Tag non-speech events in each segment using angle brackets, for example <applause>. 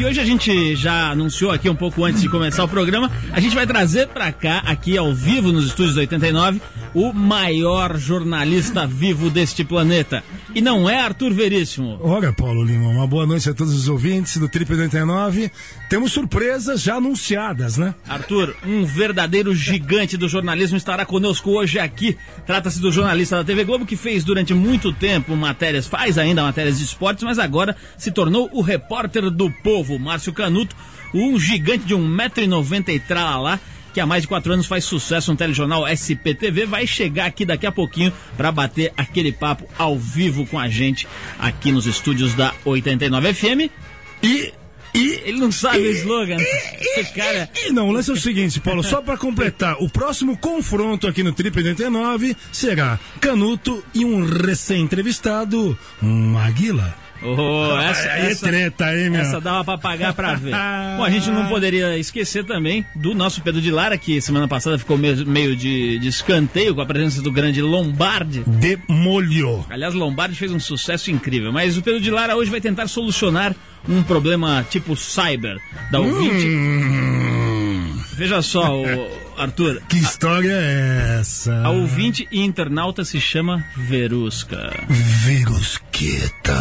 que hoje a gente já anunciou aqui um pouco antes de começar o programa. A gente vai trazer para cá, aqui ao vivo nos estúdios 89, o maior jornalista vivo deste planeta. E não é Arthur Veríssimo. Olha, Paulo Lima, uma boa noite a todos os ouvintes do Trip 89. Temos surpresas já anunciadas, né? Arthur, um verdadeiro gigante do jornalismo estará conosco hoje aqui. Trata-se do jornalista da TV Globo que fez durante muito tempo matérias, faz ainda matérias de esportes, mas agora se tornou o repórter do povo, Márcio Canuto, um gigante de 1,90m e tralalá que há mais de quatro anos faz sucesso no telejornal SPTV, vai chegar aqui daqui a pouquinho para bater aquele papo ao vivo com a gente aqui nos estúdios da 89 FM. E e ele não sabe e, o slogan. E, cara. E, não, o lance é o seguinte, Paulo, só para completar, o próximo confronto aqui no Trip 89 será Canuto e um recém-entrevistado, Maguila. Oh, essa, é essa, treta, hein, meu? Essa dava pra pagar pra ver. <laughs> Bom, a gente não poderia esquecer também do nosso Pedro de Lara, que semana passada ficou meio, meio de, de escanteio com a presença do grande Lombardi. Demolhou. Aliás, Lombardi fez um sucesso incrível, mas o Pedro de Lara hoje vai tentar solucionar um problema tipo cyber da ouvinte. Hum. Veja só, o, Arthur. Que história é essa? A ouvinte e internauta se chama Verusca. Verusqueta.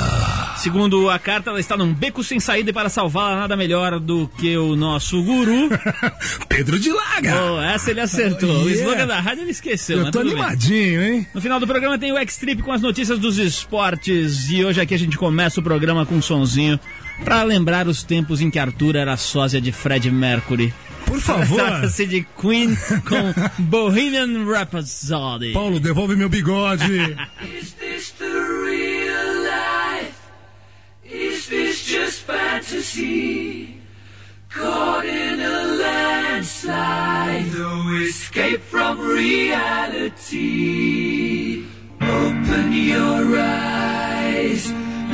Segundo a carta, ela está num beco sem saída e para salvá-la nada melhor do que o nosso guru. <laughs> Pedro de Laga. Oh, essa ele acertou. Oh, yeah. O slogan da rádio ele esqueceu. Eu tô animadinho, bem. hein? No final do programa tem o X-Trip com as notícias dos esportes. E hoje aqui a gente começa o programa com um sonzinho para lembrar os tempos em que Arthur era sósia de Fred Mercury. Por favor. Trata-se de Queen com <laughs> Bohemian Rhapsody. Paulo, devolve meu bigode. Is this the real life? Is this just fantasy? Caught in a landslide, no escape from reality. Open your eyes,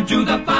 Scaramouche, will you do the fandango?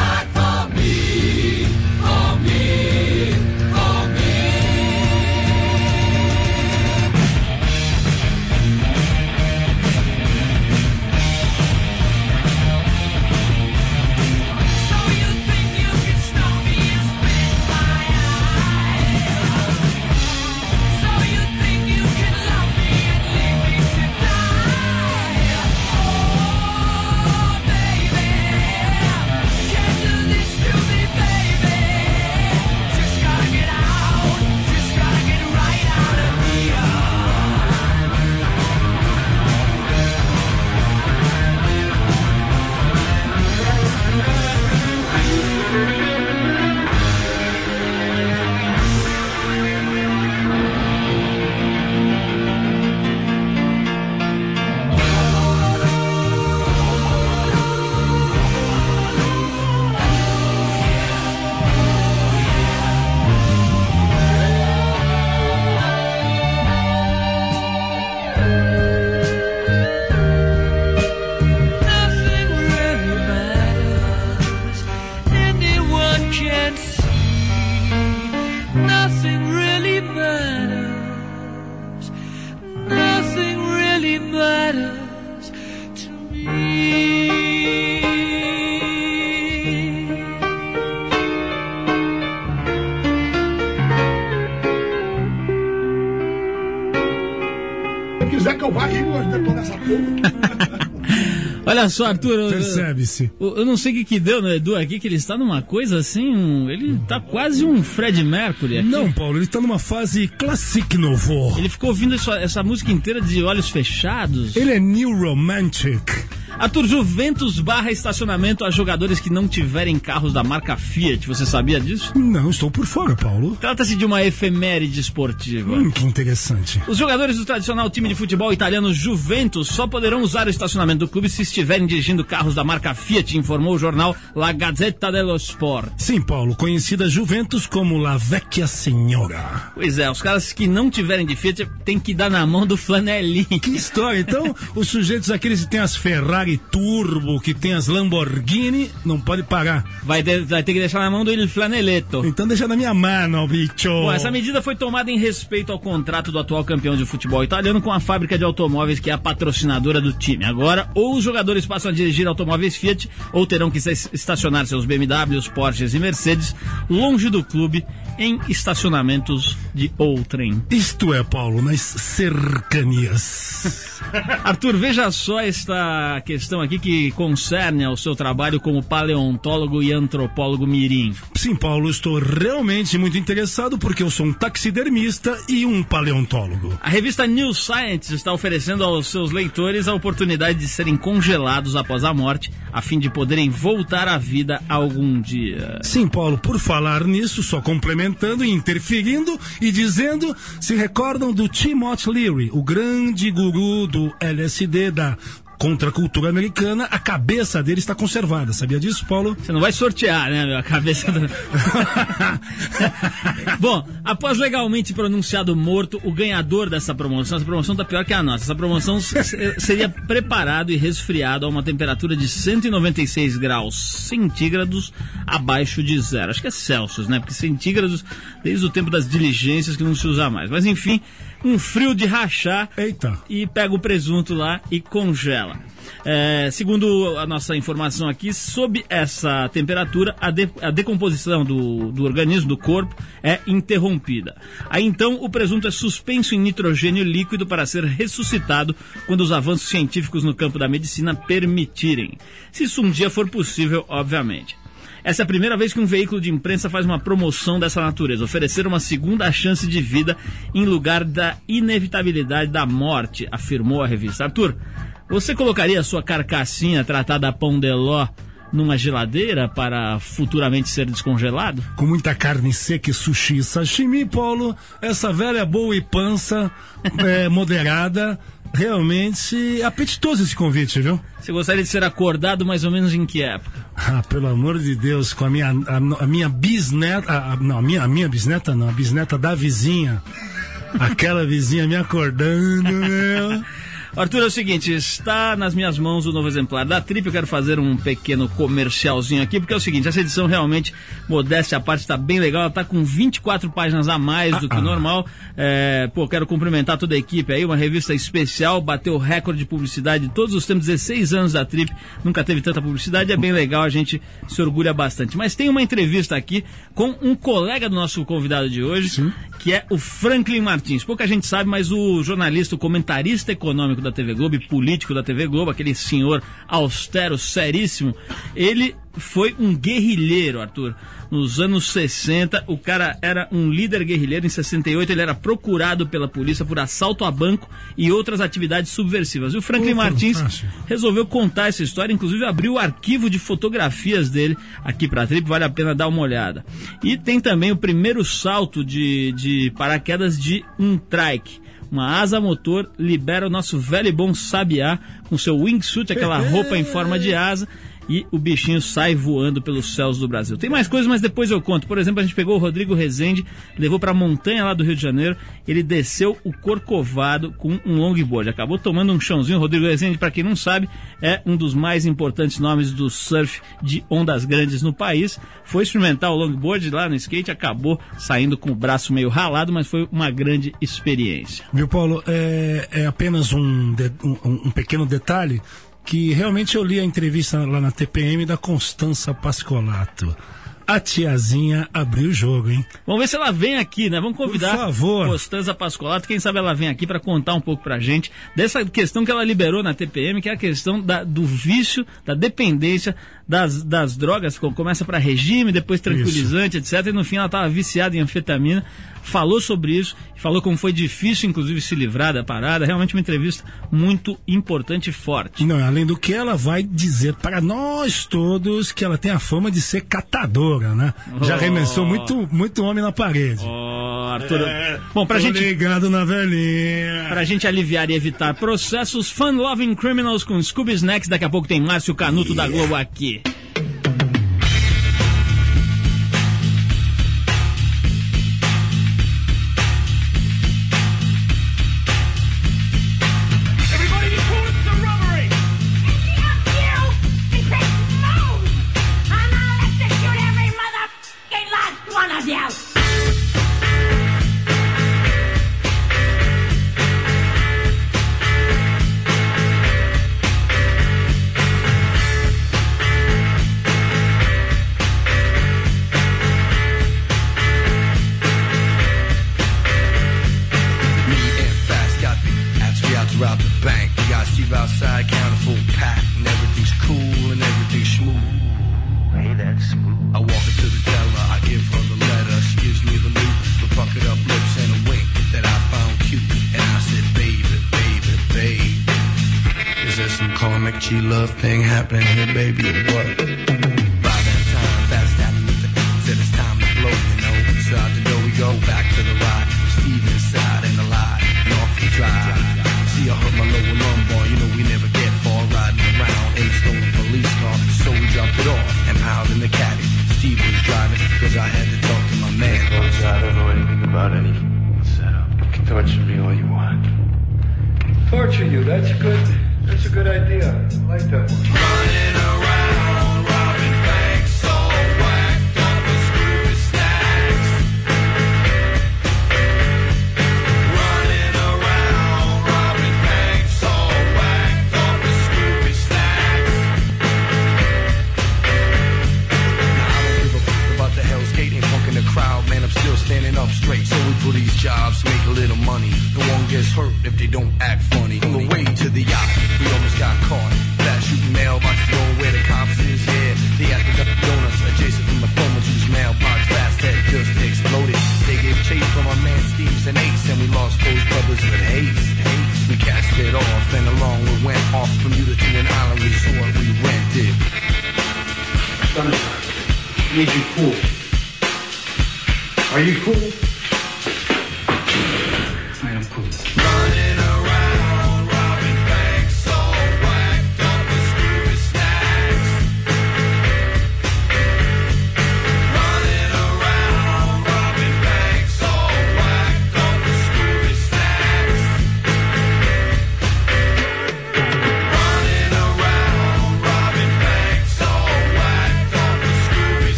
Essa <laughs> porra. Olha só, Arthur, eu, Percebe-se. eu- eu não sei o que, que deu no Edu aqui, que ele está numa coisa assim, um- ele tá quase um Fred Mercury aqui. Não, Paulo, ele tá numa fase classic novo. Ele ficou ouvindo isso- essa música inteira de olhos fechados. Ele é new romantic. Arthur, Juventus barra estacionamento a jogadores que não tiverem carros da marca Fiat. Você sabia disso? Não, estou por fora, Paulo. Trata-se de uma efeméride esportiva. Hum, que interessante. Os jogadores do tradicional time de futebol italiano Juventus só poderão usar o estacionamento do clube se estiverem dirigindo carros da marca Fiat, informou o jornal La Gazzetta dello Sport. Sim, Paulo, conhecida Juventus como La Vecchia Senhora. Pois é, os caras que não tiverem de Fiat tem que dar na mão do flanelinho. Que história. Então, <laughs> os sujeitos aqueles que têm as Ferrari Turbo, que tem as Lamborghini, não pode pagar. Vai ter, vai ter que deixar na mão do Il Flaneletto. Então deixa na minha mão, bicho. Bom, essa medida foi tomada em respeito ao contrato do atual campeão de futebol italiano com a fábrica de automóveis que é a patrocinadora do time. Agora, ou os jogadores passam a dirigir automóveis Fiat, ou terão que estacionar seus BMWs, Porsches e Mercedes longe do clube em estacionamentos de outrem. Isto é, Paulo, nas cercanias. <laughs> Arthur, veja só esta questão aqui que concerne ao seu trabalho como paleontólogo e antropólogo mirim. Sim, Paulo, estou realmente muito interessado porque eu sou um taxidermista e um paleontólogo. A revista New Science está oferecendo aos seus leitores a oportunidade de serem congelados após a morte, a fim de poderem voltar à vida algum dia. Sim, Paulo, por falar nisso, só complementando e interferindo e dizendo, se recordam do Timothy Leary, o grande guru do LSD da contracultura americana, a cabeça dele está conservada. Sabia disso, Paulo? Você não vai sortear, né, meu? A cabeça do... <laughs> Bom, após legalmente pronunciado morto, o ganhador dessa promoção, essa promoção tá pior que a nossa. Essa promoção se- seria preparado e resfriado a uma temperatura de 196 graus centígrados abaixo de zero. Acho que é Celsius, né? Porque centígrados, desde o tempo das diligências que não se usa mais. Mas enfim, um frio de rachar Eita. e pega o presunto lá e congela. É, segundo a nossa informação aqui, sob essa temperatura, a, de- a decomposição do, do organismo, do corpo, é interrompida. Aí então o presunto é suspenso em nitrogênio líquido para ser ressuscitado quando os avanços científicos no campo da medicina permitirem. Se isso um dia for possível, obviamente. Essa é a primeira vez que um veículo de imprensa faz uma promoção dessa natureza, oferecer uma segunda chance de vida em lugar da inevitabilidade da morte, afirmou a revista. Arthur, você colocaria a sua carcassinha tratada a pão de ló numa geladeira para futuramente ser descongelado? Com muita carne seca e sushi sashimi, Paulo, essa velha boa e pança <laughs> é, moderada, realmente apetitoso esse convite, viu? Você gostaria de ser acordado mais ou menos em que época? Ah, pelo amor de Deus, com a minha, a, a minha bisneta, a, a- não, a minha, a minha bisneta não, a bisneta da vizinha, aquela vizinha me acordando, meu. <laughs> Arthur, é o seguinte, está nas minhas mãos o novo exemplar da Trip. Eu quero fazer um pequeno comercialzinho aqui, porque é o seguinte, essa edição realmente, modéstia à parte, está bem legal. Ela está com 24 páginas a mais do que o normal. É, pô, quero cumprimentar toda a equipe aí, uma revista especial, bateu o recorde de publicidade de todos os tempos, 16 anos da Trip, nunca teve tanta publicidade, é bem legal, a gente se orgulha bastante. Mas tem uma entrevista aqui com um colega do nosso convidado de hoje, que é o Franklin Martins. Pouca gente sabe, mas o jornalista, o comentarista econômico da TV Globo e político da TV Globo, aquele senhor austero, seríssimo, ele foi um guerrilheiro, Arthur. Nos anos 60, o cara era um líder guerrilheiro. Em 68, ele era procurado pela polícia por assalto a banco e outras atividades subversivas. E o Franklin Martins fantástico. resolveu contar essa história, inclusive abriu o arquivo de fotografias dele aqui pra Trip, vale a pena dar uma olhada. E tem também o primeiro salto de, de paraquedas de um trike. Uma asa motor libera o nosso velho e bom sabiá com seu wingsuit, aquela roupa em forma de asa. E o bichinho sai voando pelos céus do Brasil. Tem mais coisas, mas depois eu conto. Por exemplo, a gente pegou o Rodrigo Rezende, levou pra montanha lá do Rio de Janeiro. Ele desceu o Corcovado com um longboard. Acabou tomando um chãozinho. O Rodrigo Rezende, pra quem não sabe, é um dos mais importantes nomes do surf de ondas grandes no país. Foi experimentar o longboard lá no skate, acabou saindo com o braço meio ralado, mas foi uma grande experiência. Viu, Paulo? É, é apenas um, de- um- um pequeno detalhe que realmente eu li a entrevista lá na TPM da Constança Pascolato. A tiazinha abriu o jogo, hein? Vamos ver se ela vem aqui, né? Vamos convidar Por favor. Costanza Pascolato. Quem sabe ela vem aqui para contar um pouco pra gente dessa questão que ela liberou na TPM, que é a questão da- do vício, da dependência das, das drogas. Co- Começa para regime, depois tranquilizante, etc. E no fim ela estava viciada em anfetamina. Falou sobre isso, falou como foi difícil, inclusive, se livrar da parada. Realmente uma entrevista muito importante e forte. Não, além do que ela vai dizer para nós todos que ela tem a fama de ser catadora, né? Já Oh. arremessou muito, muito homem na parede. Ó, Arthur. É, Bom, pra gente. ligado na velhinha. Pra gente aliviar e evitar processos, Fun Loving Criminals com Scooby Snacks. Daqui a pouco tem Márcio Canuto da Globo aqui.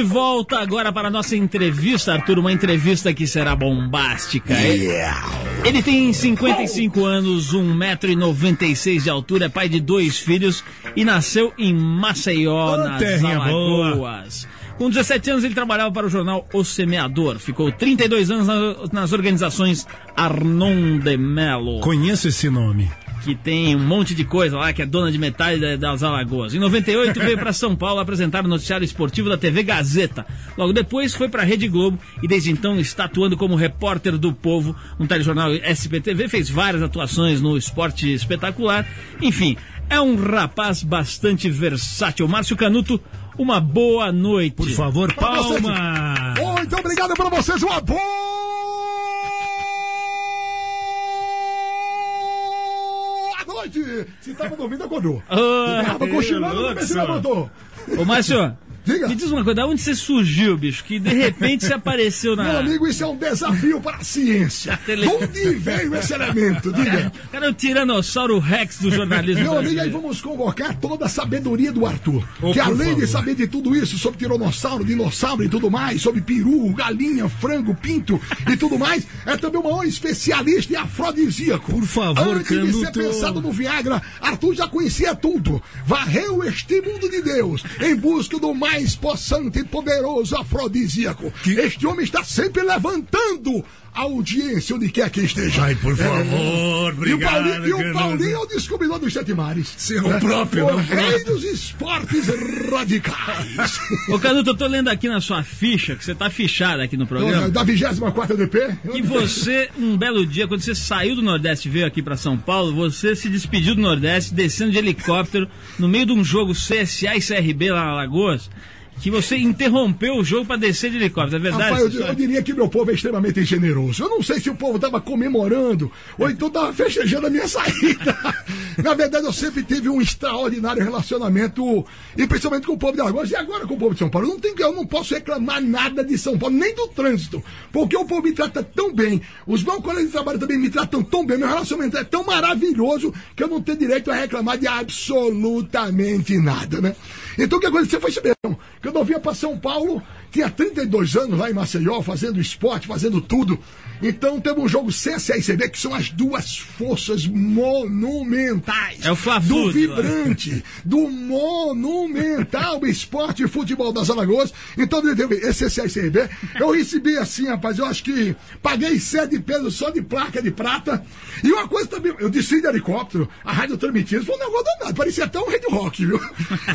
De volta agora para a nossa entrevista, Arthur. Uma entrevista que será bombástica. Ele tem 55 anos, 1,96m de altura, é pai de dois filhos e nasceu em Maceió, Ô, nas terrinha boa. Alagoas. Com 17 anos, ele trabalhava para o jornal O Semeador. Ficou 32 anos na- nas organizações Arnon de Melo Conheço esse nome. Que tem um monte de coisa lá, que é dona de metade da- das Alagoas. Em 98 veio para São Paulo apresentar o noticiário esportivo da TV Gazeta. Logo depois foi para a Rede Globo e desde então está atuando como repórter do Povo, um telejornal SPTV, fez várias atuações no esporte espetacular. Enfim, é um rapaz bastante versátil. Márcio Canuto, uma boa noite. Por favor, palma. Muito obrigado para vocês, uma boa Se tava dormindo, acordou. Ah, Se tava cochilando, também se levantou. Ô, Márcio, Diga. me diz uma coisa, de onde você surgiu, bicho? Que de repente você apareceu na... Meu amigo, isso é um desafio para a ciência. <laughs> tele- De onde veio esse elemento? Diga. Cara, é o tiranossauro rex do jornalismo Meu amigo, aí vamos convocar toda a sabedoria do Arthur. Oh, que além de favor. saber de tudo isso, sobre tiranossauro, dinossauro e tudo mais, sobre peru, galinha, frango, pinto e tudo mais, é também o maior especialista em afrodisíaco. Por favor, Antes de ser Canuto. pensado no Viagra, Arthur já conhecia tudo. Varreu este mundo de Deus em busca do mais possante e poderoso afrodisíaco. Este homem está sempre levantando audiência onde quer que esteja. Ai, por favor, E o obrigado, Paulinho, e o. Paulinho é o descobridor dos sete mares. Sim, o próprio, O o rei dos esportes radicais. Ô, Canuto, eu tô lendo aqui na sua ficha, que você tá fichado aqui no programa, da 24 DP. que você, um belo dia, quando você saiu do Nordeste e veio aqui pra São Paulo, você se despediu do Nordeste, descendo de helicóptero, no meio de um jogo CSA e CRB lá na Lagoas, que você interrompeu o jogo pra descer de helicóptero, é verdade? Rapaz, eu, eu diria que meu povo é extremamente generoso. Eu não sei se o povo estava comemorando ou então estava festejando a minha <laughs> saída. Na verdade, eu sempre tive um extraordinário relacionamento, e principalmente com o povo de Alagoas e agora com o povo de São Paulo. Eu não, tenho, eu não posso reclamar nada de São Paulo, nem do trânsito, porque o povo me trata tão bem, os meus colegas de trabalho também me tratam tão bem, meu relacionamento é tão maravilhoso que eu não tenho direito a reclamar de absolutamente nada, né? Então o que aconteceu foi isso mesmo. Quando eu vinha para São Paulo, tinha 32 anos lá em Maceió, fazendo esporte, fazendo tudo. Então teve um jogo CSA e CB, que são as duas forças monumentais. É o Fla-Flu, Do vibrante, do monumental <laughs> esporte e futebol das Alagoas. Então teve esse CSA e CB. Eu recebi assim, rapaz, eu acho que paguei sete pesos só de placa de prata. E uma coisa também, eu desci de helicóptero, a rádio transmitindo, foi um negócio danado, parecia até um Red Rock, viu?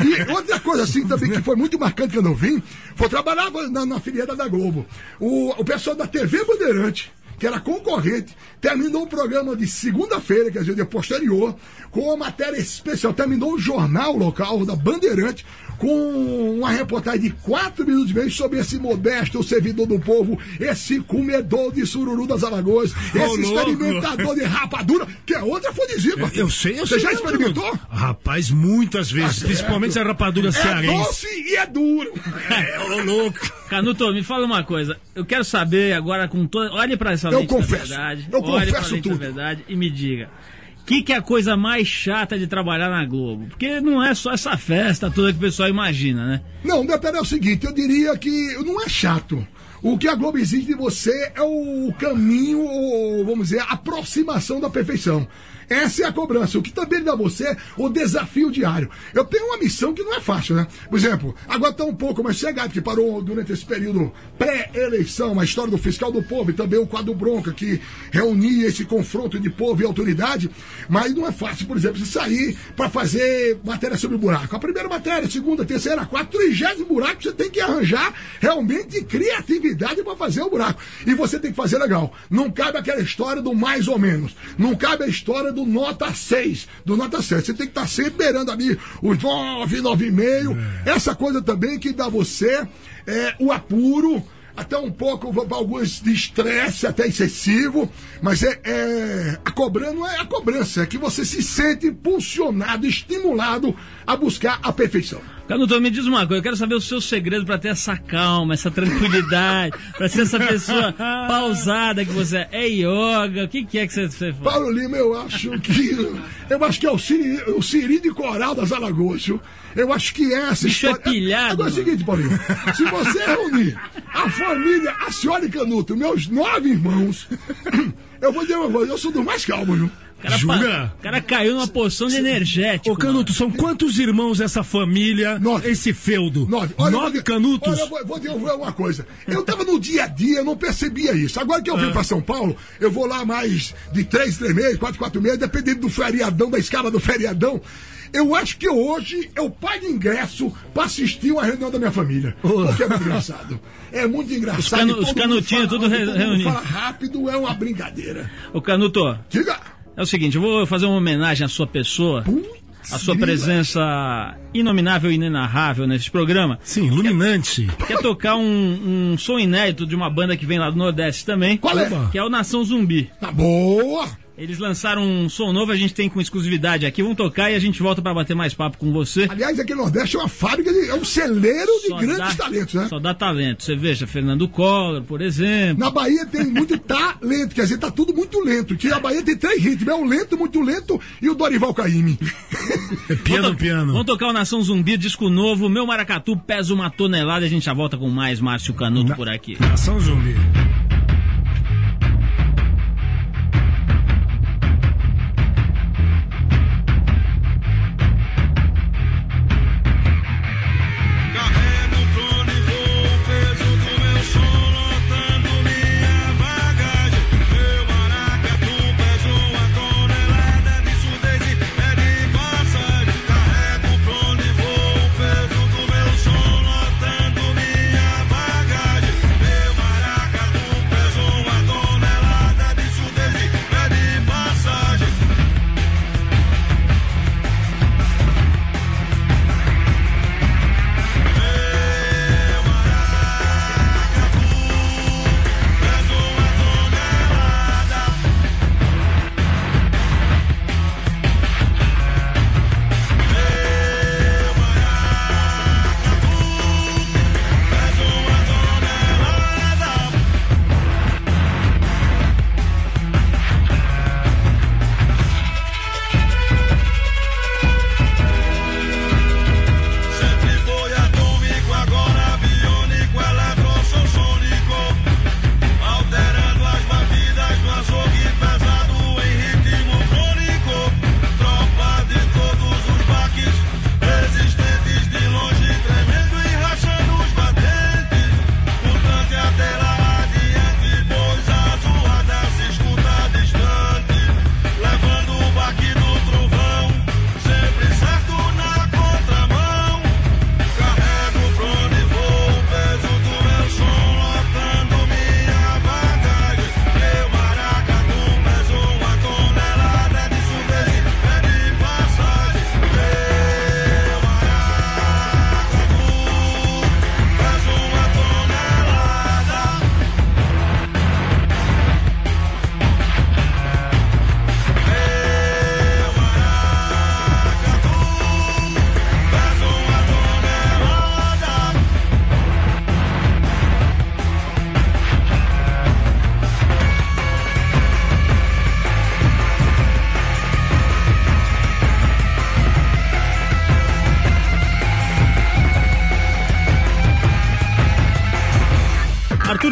E outra coisa assim também que foi muito marcante que eu não vim, foi trabalhar na, na filiada da Globo. O, o pessoal da TV Bandeirante, que era concorrente, terminou o programa de segunda-feira, quer dizer, dia posterior, com uma matéria especial. Terminou o jornal local da Bandeirante, com uma reportagem de quatro minutos e meio sobre esse modesto servidor do povo, esse comedor de sururu das Alagoas, esse louco. experimentador de rapadura, que é outra afrodisíaca. Eu sei, eu Você sei. já Canuto. experimentou? Rapaz, muitas vezes. Tá principalmente a rapadura É cearense. doce e é duro. É, ô louco. Canuto, me fala uma coisa. Eu quero saber agora com toda. Olhe pra essa Eu confesso. verdade. Eu confesso tudo. verdade e me diga. Que, que é a coisa mais chata de trabalhar na Globo? Porque não é só essa festa toda que o pessoal imagina, né? Não, o detalhe é o seguinte, eu diria que não é chato. O que a Globo exige de você é o caminho, ou, vamos dizer, a aproximação da perfeição. Essa é a cobrança. O que também dá a você o desafio diário. Eu tenho uma missão que não é fácil, né? Por exemplo, agora está um pouco mais chegado, que parou durante esse período pré-eleição, a história do fiscal do povo e também o quadro bronca, que reunia esse confronto de povo e autoridade. Mas não é fácil, por exemplo, você sair para fazer matéria sobre buraco. A primeira matéria, a segunda, a terceira, a quarta, trigésimo buraco, você tem que arranjar realmente criatividade para fazer o buraco. E você tem que fazer legal. Não cabe aquela história do mais ou menos. Não cabe a história do nota 6, do nota 7. Você tem que estar sempre beirando ali os 9, 9,5. Essa coisa também que dá você é, o apuro, até um pouco, alguns, de estresse até excessivo, mas é, é a cobrança não é a cobrança, é que você se sente impulsionado, estimulado a buscar a perfeição. Canuto, me diz uma coisa, eu quero saber o seu segredo para ter essa calma, essa tranquilidade, <laughs> para ser essa pessoa pausada que você é. É yoga, o que, que é que você, faz? Paulo Lima, eu acho que. Eu acho que é o Siri, o Siri de Coral das Alagoas, viu? Eu acho que é essa Bicho é história. pilhado, Agora é o seguinte, Paulinho. Se você reunir a família, a senhora e Canuto, meus nove irmãos, <clears throat> eu vou dizer uma coisa, eu sou do mais calmo, viu? O cara, Jura? o cara caiu numa poção de energético. Ô, Canuto, são quantos irmãos essa família, Nove. esse feudo? Nove. Olha, vou Nove dizer- canutos? Olha, eu vou, vou dizer uma coisa. Eu tava no dia a dia, eu não percebia isso. Agora que eu vim pra São Paulo, eu vou lá mais de três, três meses, quatro, quatro meses, dependendo do feriadão, da escala do feriadão. Eu acho que hoje eu pago ingresso pra assistir uma reunião da minha família. Porque é muito engraçado. É muito engraçado. Os canu- os canutinhos tudo alto, re- todo mundo reunido. fala rápido, é uma brincadeira. Ô, Canuto, Diga. É o seguinte, eu vou fazer uma homenagem à sua pessoa, Putz, à sua presença inominável e inenarrável nesse programa. Sim, iluminante. Quer tocar um, um som inédito de uma banda que vem lá do Nordeste também, Qual é? que é o Nação Zumbi. Tá boa. Eles lançaram um som novo, a gente tem com exclusividade aqui. Vamos tocar e a gente volta pra bater mais papo com você. Aliás, aqui no Nordeste é uma fábrica, de, é um celeiro de Só grandes dá- talentos, né? Só dá talento. Você veja, Fernando Collor, por exemplo. Na Bahia tem muito <laughs> talento, quer dizer, tá tudo muito lento. Que a Bahia tem três ritmos, é o lento, muito lento e o Dorival Caymmi. <laughs> É piano, Vamos piano. Vamos tocar o Nação Zumbi, disco novo. Meu Maracatu pesa uma tonelada e a gente já volta com mais Márcio Canuto por aqui. Nação zumbi.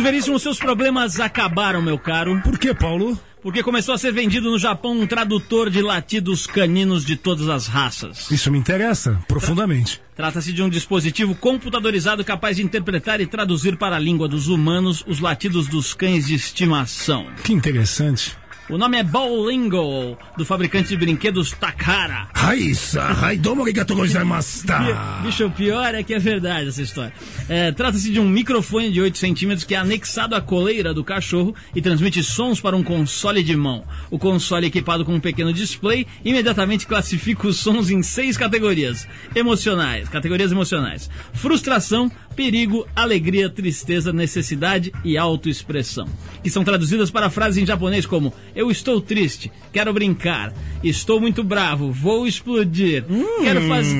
Veríssimo, seus problemas acabaram, meu caro. Por que, Paulo? Porque começou a ser vendido no Japão um tradutor de latidos caninos de todas as raças. Isso me interessa profundamente. Trata-se de um dispositivo computadorizado capaz de interpretar e traduzir para a língua dos humanos os latidos dos cães de estimação. Que interessante. O nome é Bowlingo, do fabricante de brinquedos Takara. Raíssa, Raidomo arigatou gozaimashita. Bicho, o pior é que é verdade essa história. É, Trata-se de um microfone de 8 centímetros que é anexado à coleira do cachorro e transmite sons para um console de mão. O console equipado com um pequeno display imediatamente classifica os sons em seis categorias emocionais, categorias emocionais: frustração, perigo, alegria, tristeza, necessidade e autoexpressão, que são traduzidas para frases em japonês como eu estou triste, quero brincar, estou muito bravo, vou explodir, quero fazer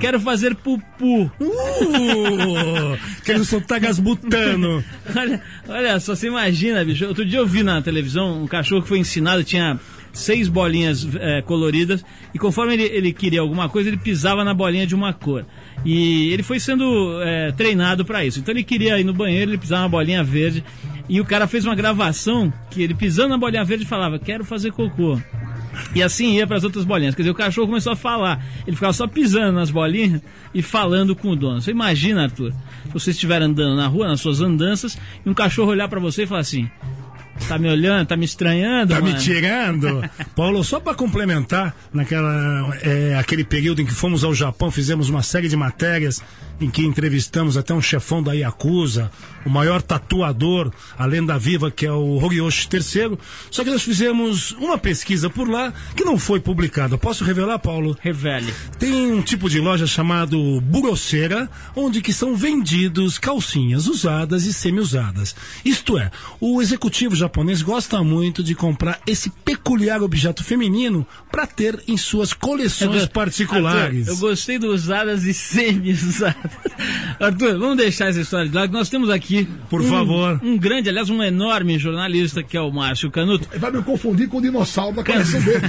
quero fazer pupu. Uh, quero soltar gasbutano. <laughs> Olha, olha só, você imagina, bicho. Outro dia eu vi na televisão um cachorro que foi ensinado, tinha seis bolinhas eh, coloridas, e conforme ele, ele queria alguma coisa, ele pisava na bolinha de uma cor. E ele foi sendo eh, treinado para isso. Então ele queria ir no banheiro, ele pisava na bolinha verde, e o cara fez uma gravação que ele pisando na bolinha verde falava: Quero fazer cocô. E assim ia para as outras bolinhas. Quer dizer, o cachorro começou a falar. Ele ficava só pisando nas bolinhas e falando com o dono. Você imagina, Arthur, se você estiver andando na rua, nas suas andanças, e um cachorro olhar para você e falar assim: Tá me olhando, tá me estranhando? Tá me mano?" tirando? <laughs> Paulo, só para complementar, naquela, é, aquele período em que fomos ao Japão, fizemos uma série de matérias em que entrevistamos até um chefão da Yakuza, o maior tatuador, a lenda viva, que é o Horioshi III. Só que nós fizemos uma pesquisa por lá que não foi publicada. Posso revelar, Paulo? Revele. Tem um tipo de loja chamado Buroceira, onde que são vendidos calcinhas usadas e semi-usadas. Isto é, o executivo japonês gosta muito de comprar esse peculiar objeto feminino para ter em suas coleções particulares. Eu gostei do usadas e semi-usadas. <laughs> Arthur, vamos deixar essa história de lado. Nós temos aqui. Por um- favor. Um grande, aliás, um enorme jornalista que é o Márcio Canuto. Vai me confundir com o dinossauro da coleção dele.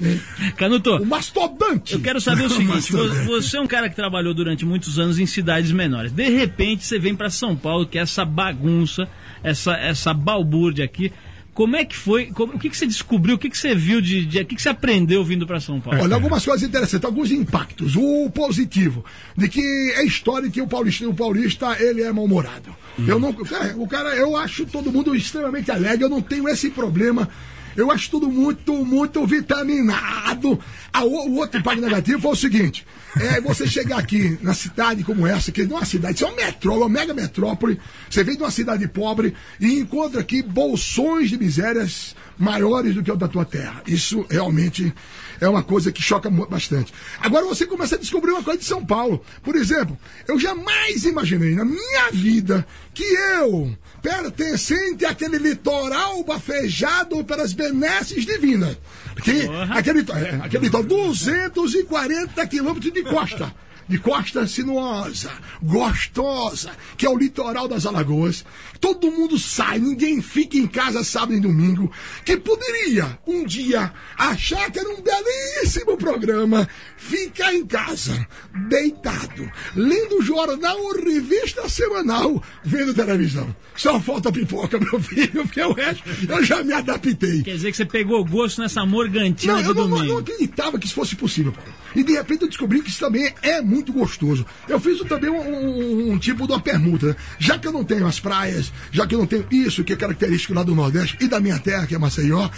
<laughs> Canuto, o mastodante. Eu quero saber o <laughs> seguinte: vo- você é um cara que trabalhou durante muitos anos em cidades menores. De repente você vem para São Paulo, que é essa bagunça, essa, essa balbúrdia aqui. Como é que foi? como- o que, que você descobriu? O que, que você viu de. de- o que, que você aprendeu vindo para São Paulo? Olha, algumas coisas interessantes, alguns impactos. O positivo, de que é história que o paulista, o paulista ele é mal-humorado. Eu não, o cara, eu acho todo mundo extremamente alegre, eu não tenho esse problema. Eu acho tudo muito, muito vitaminado. Ah, o, o outro impacto negativo foi o seguinte: é você chegar aqui na cidade como essa, que não é uma cidade, isso é uma metrópole, uma mega metrópole. Você vem de uma cidade pobre e encontra aqui bolsões de misérias maiores do que o da tua terra. Isso realmente é uma coisa que choca bastante. Agora você começa a descobrir uma coisa de São Paulo. Por exemplo, eu jamais imaginei na minha vida que eu, pertencente àquele litoral bafejado pelas benesses divinas, que, aquele, é, aquele litoral, 240 quilômetros de costa de costa sinuosa, gostosa, que é o litoral das Alagoas. Todo mundo sai, ninguém fica em casa sábado e domingo, que poderia um dia achar que era um belíssimo programa, ficar em casa, deitado, lendo jornal ou revista semanal, vendo televisão. Só falta pipoca, meu filho, porque o resto eu já me adaptei. Quer dizer que você pegou gosto nessa morgantina Não, de eu não, domingo. não acreditava que isso fosse possível, Paulo. E de repente eu descobri que isso também é muito gostoso. Eu fiz também um, um- um tipo de uma permuta. né? Já que eu não tenho as praias, já que eu não tenho isso que é característico lá do Nordeste e da minha terra, que é Maceió,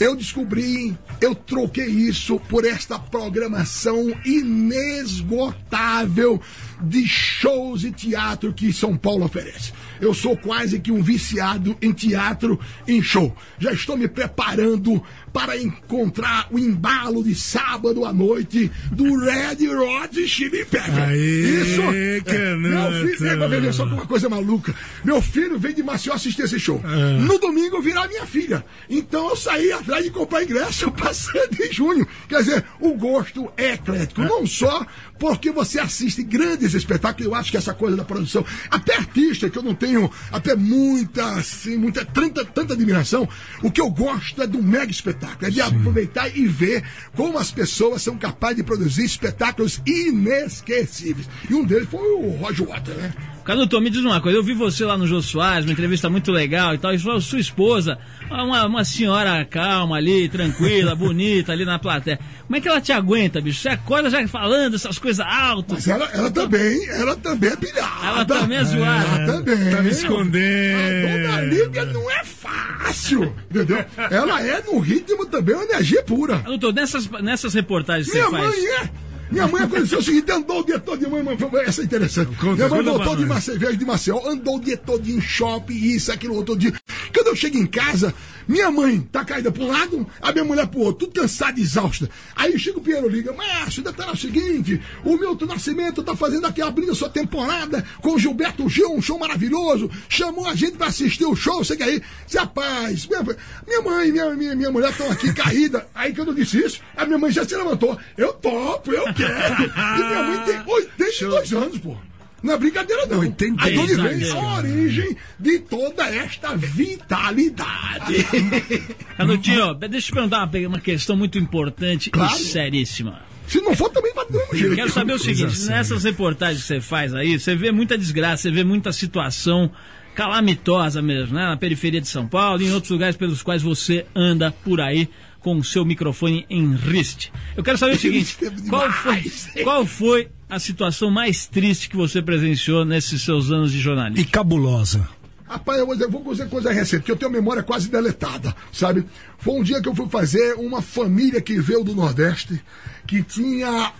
eu descobri, eu troquei isso por esta programação inesgotável de shows e teatro que São Paulo oferece. Eu sou quase que um viciado em teatro, em show. Já estou me preparando para encontrar o embalo de sábado à noite do Red Rod Chili Pepper. Aê, é, meu filho, é, pra ver só que uma coisa maluca. Meu filho veio de Maceió assistir esse show. Ah. No domingo virar minha filha. Então eu saí atrás de comprar ingresso <laughs> para 7 de junho. Quer dizer, o gosto é eclético. Não só porque você assiste grandes espetáculos, eu acho que essa coisa da produção, até artista, que eu não tenho até muita, assim, muita, tanta, tanta admiração, o que eu gosto é do mega espetáculo, é de aproveitar e ver como as pessoas são capazes de produzir espetáculos inesquecíveis. E um deles foi o Roger Waters, né? Canuto, me diz uma coisa, eu vi você lá no Jô Soares, uma entrevista muito legal e tal, e sua, sua esposa, uma, uma senhora calma ali, tranquila, <laughs> bonita ali na plateia. Como é que ela te aguenta, bicho? Você acorda já falando essas coisas altas. Mas ela, ela também, ela também é pilhada. Ela também é zoada. Ela também. Tá me A escondendo. dona Lívia não é fácil, entendeu? Ela é no ritmo também uma energia pura. Canuto, nessas, nessas reportagens que Minha você faz... mãe é. Minha mãe aconteceu o seguinte, andou o dia todo de mãe, mãe, essa é interessante. Conta, Minha mãe voltou de cerveja de Maceió, andou o dia todo em shopping, isso, aquilo, outro dia. Quando eu chego em casa, minha mãe tá caída pra um lado, a minha mulher pro outro, tudo cansada, exausta. Aí chega o Piero liga, Márcio, ainda tá no seguinte, o Milton Nascimento tá fazendo aqui, abrindo a sua temporada com o Gilberto Gil, um show maravilhoso, chamou a gente pra assistir o show, sei que aí, disse, rapaz, minha, minha mãe e minha, minha, minha mulher estão aqui caída. Aí quando eu disse isso, a minha mãe já se levantou, eu topo, eu quero. E minha mãe tem 82 anos, pô. Não é brincadeira, não. 82 Aí onde vem a origem de toda esta vitalidade. <laughs> Canutinho, deixa eu te perguntar uma, questão muito importante Claro. e seríssima. Se não for, também vai do mesmo jeito. Quero saber o seguinte, séria. nessas reportagens que você faz aí, você vê muita desgraça, você vê muita situação calamitosa mesmo, né? Na periferia de São Paulo e em outros lugares pelos quais você anda por aí com o seu microfone em riste. Eu quero saber o seguinte, qual foi, qual foi a situação mais triste que você presenciou nesses seus anos de E jornalismo? cabulosa. Rapaz, eu vou dizer, eu vou dizer coisa recente, que eu tenho memória quase deletada, sabe? Foi um dia que eu fui fazer uma família que veio do Nordeste, que tinha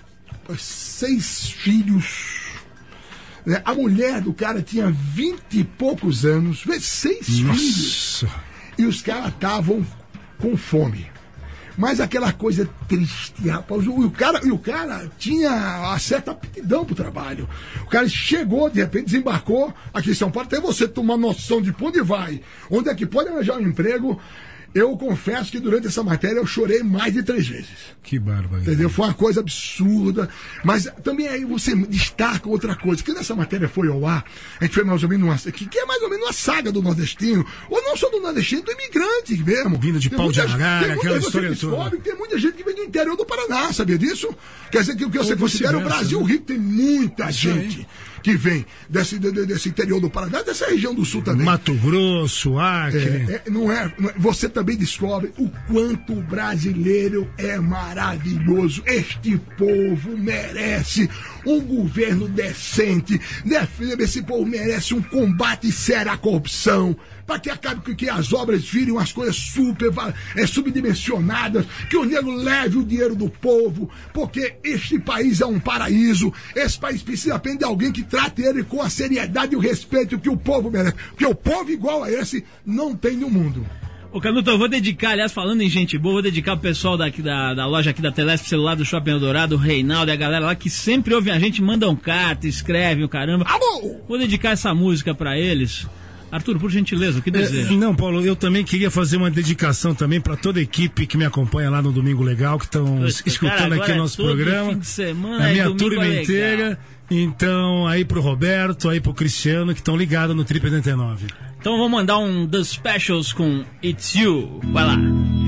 seis filhos. né? A mulher do cara tinha vinte e poucos anos, seis filhos. Nossa. E os caras estavam com fome. Mas aquela coisa triste, rapaz. O, o cara, e o cara tinha uma certa aptidão pro trabalho. O cara chegou, de repente, desembarcou aqui em São Paulo, até você tomar noção de onde vai, onde é que pode arranjar um emprego. Eu confesso que durante essa matéria eu chorei mais de três vezes. Que bárbaro. Entendeu? Foi uma coisa absurda. Mas também aí você destaca outra coisa. Que nessa matéria foi ao ar, a gente foi mais ou menos uma. Que, é mais ou menos uma saga do nordestino. Ou não só do nordestino, do imigrante mesmo. Vindo de Tem pau de muita- arara, tem muita- aquela história toda. Tem muita gente que vem do interior do Paraná, sabia disso? Quer dizer que o que você Ou considera o Brasil né? rico, tem muita gente que vem desse, de- de- desse interior do Paraná, dessa região do sul também. Mato Grosso, Acre. É, é, não, é, não é- Você também descobre o quanto o brasileiro é maravilhoso. Este povo merece um governo decente. Defenda esse povo merece um combate sério à corrupção. Para que acabe com que as obras virem umas coisas super é, subdimensionadas, que o nego leve o dinheiro do povo, porque este país é um paraíso. Esse país precisa apenas de alguém que trate ele com a seriedade e o respeito que o povo merece. Porque o povo igual a esse não tem no mundo. Ô Canuto, eu vou dedicar, aliás, falando em gente boa, vou dedicar o pessoal daqui da, da loja aqui da Telesp Celular do Shopping Eldorado, o Reinaldo e a galera lá que sempre ouvem a gente, mandam carta, escrevem o caramba. Alô! Vou dedicar essa música pra eles. Arthur, por gentileza, o que É, deseja? não, Paulo, eu também queria fazer uma dedicação também para toda a equipe que me acompanha lá no Domingo Legal, que estão escutando cara, aqui é o nosso todo programa. fim de semana, a é minha Domingo turma Legal. inteira. Então, aí pro Roberto, aí pro Cristiano, que estão ligados no Trip 89. Então vamos mandar um The Specials com It's You. Vai lá.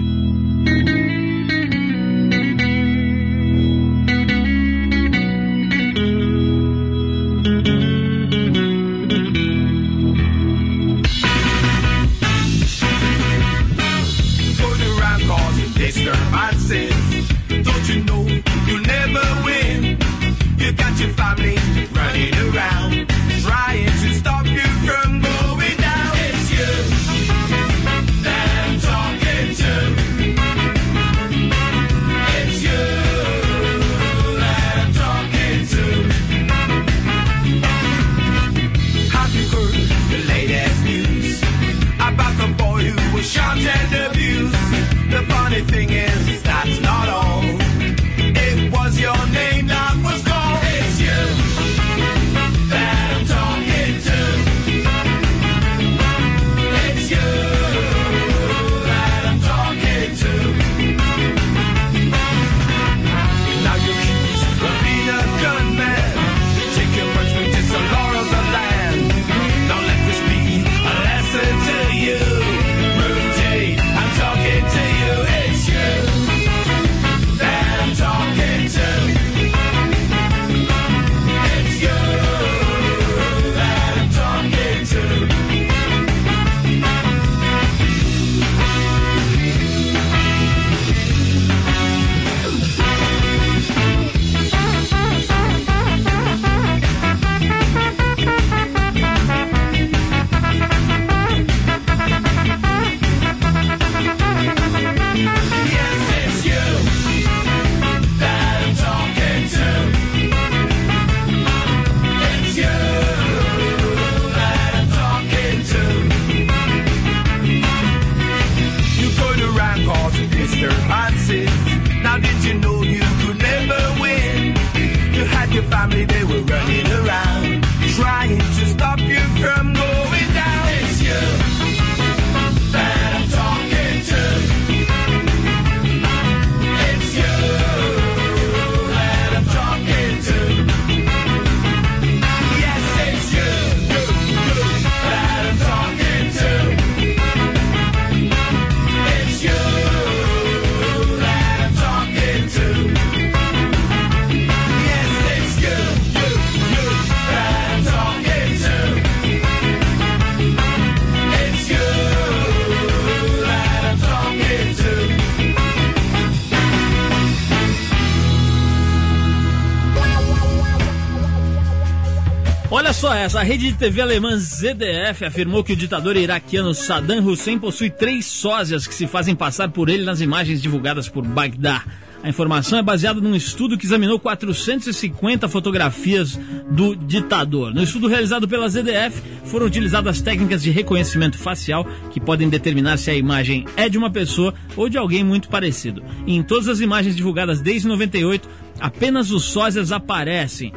A rede de TV alemã ZDF afirmou que o ditador iraquiano Saddam Hussein possui três sósias que se fazem passar por ele nas imagens divulgadas por Bagdá. A informação é baseada num estudo que examinou 450 fotografias do ditador. No estudo realizado pela ZDF, foram utilizadas técnicas de reconhecimento facial que podem determinar se a imagem é de uma pessoa ou de alguém muito parecido. E em todas as imagens divulgadas desde 98, apenas os sósias aparecem.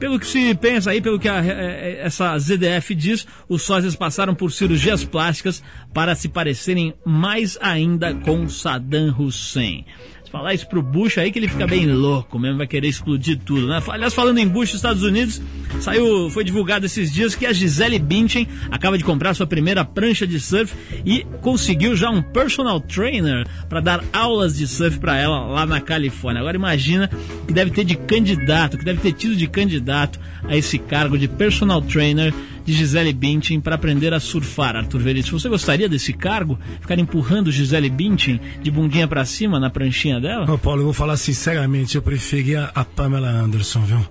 Pelo que se pensa aí, pelo que a- eh, essa ZDF diz, os sósias passaram por cirurgias plásticas para se parecerem mais ainda com Saddam Hussein. Falar isso pro Bush aí que ele fica bem louco mesmo, vai querer explodir tudo, né? Aliás, falando em Bush, Estados Unidos, saiu, foi divulgado esses dias que a Gisele Bündchen acaba de comprar sua primeira prancha de surf e conseguiu já um personal trainer para dar aulas de surf para ela lá na Califórnia. Agora imagina que deve ter de candidato, que deve ter tido de candidato a esse cargo de personal trainer de Gisele Bündchen para aprender a surfar. Arthur Veríssimo, você gostaria desse cargo? Ficar empurrando Gisele Bündchen de bundinha para cima na pranchinha dela? Ô, Paulo, eu vou falar sinceramente, eu preferia a Pamela Anderson, viu?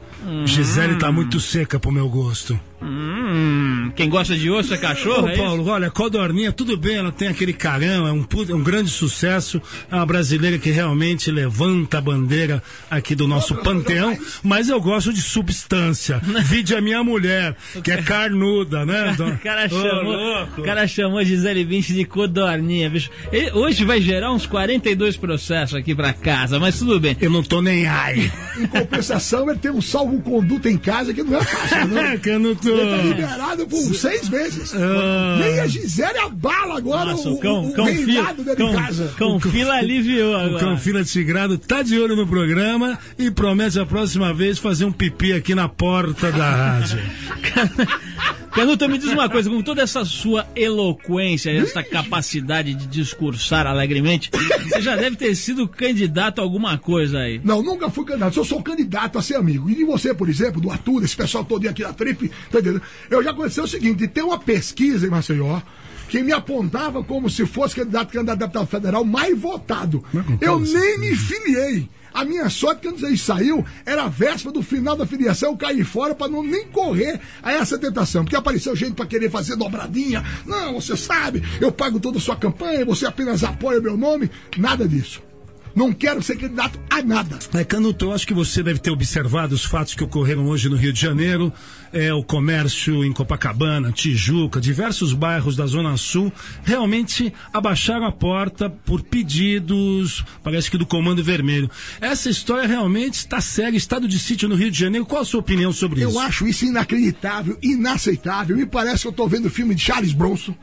Gisele tá muito seca pro meu gosto. Hum, quem gosta de osso é cachorro? Ô, é isso? Paulo, olha, Codorninha, tudo bem, ela tem aquele carão, é um, puta- um grande sucesso, é uma brasileira que realmente levanta a bandeira aqui do nosso panteão, mas eu gosto de substância. <laughs> Vide a minha mulher, que é carnuda, né? <laughs> O cara, chamou, louco. o cara chamou Gisele Bündchen de codorninha, bicho. Ele- hoje vai gerar uns 42 processos aqui pra casa, mas tudo bem. Eu não tô nem ai. <laughs> Em compensação, ele tem um salvo-conduto em casa que não é fácil, não. <laughs> que eu não tô. Ele tá liberado por seis meses. Nem a Gisele abala agora Nossa, o, cão, o, o cão, fila, reinado dele em cão, casa. cão fila aliviou O agora. Canfila Tigrado tá de olho no programa e promete a próxima vez fazer um pipi aqui na porta da rádio. <laughs> Canuto, me diz uma coisa, com toda essa sua eloquência, essa capacidade de discursar alegremente, você já deve ter sido candidato a alguma coisa aí. Não, nunca fui candidato. Eu sou candidato a ser amigo. E de você, por exemplo, do Arthur, esse pessoal todo aqui da Trip, tá entendendo? Eu já conheci o seguinte: tem uma pesquisa em Maceió que me apontava como se fosse candidato candidato a deputado federal mais votado. Eu nem me filiei. A minha sorte, quando isso saiu, era a véspera do final da filiação, eu caí fora para não nem correr a essa tentação. Porque apareceu gente para querer fazer dobradinha. Não, você sabe, eu pago toda a sua campanha, você apenas apoia o meu nome. Nada disso. Não quero ser candidato a nada. É, Canuto, eu acho que você deve ter observado os fatos que ocorreram hoje no Rio de Janeiro. É, o comércio em Copacabana, Tijuca, diversos bairros da Zona Sul realmente abaixaram a porta por pedidos, parece que do Comando Vermelho. Essa história realmente está séria, estado de sítio no Rio de Janeiro. Qual a sua opinião sobre isso? Eu acho isso inacreditável, inaceitável. Me parece que eu tô vendo o filme de Charles Bronson.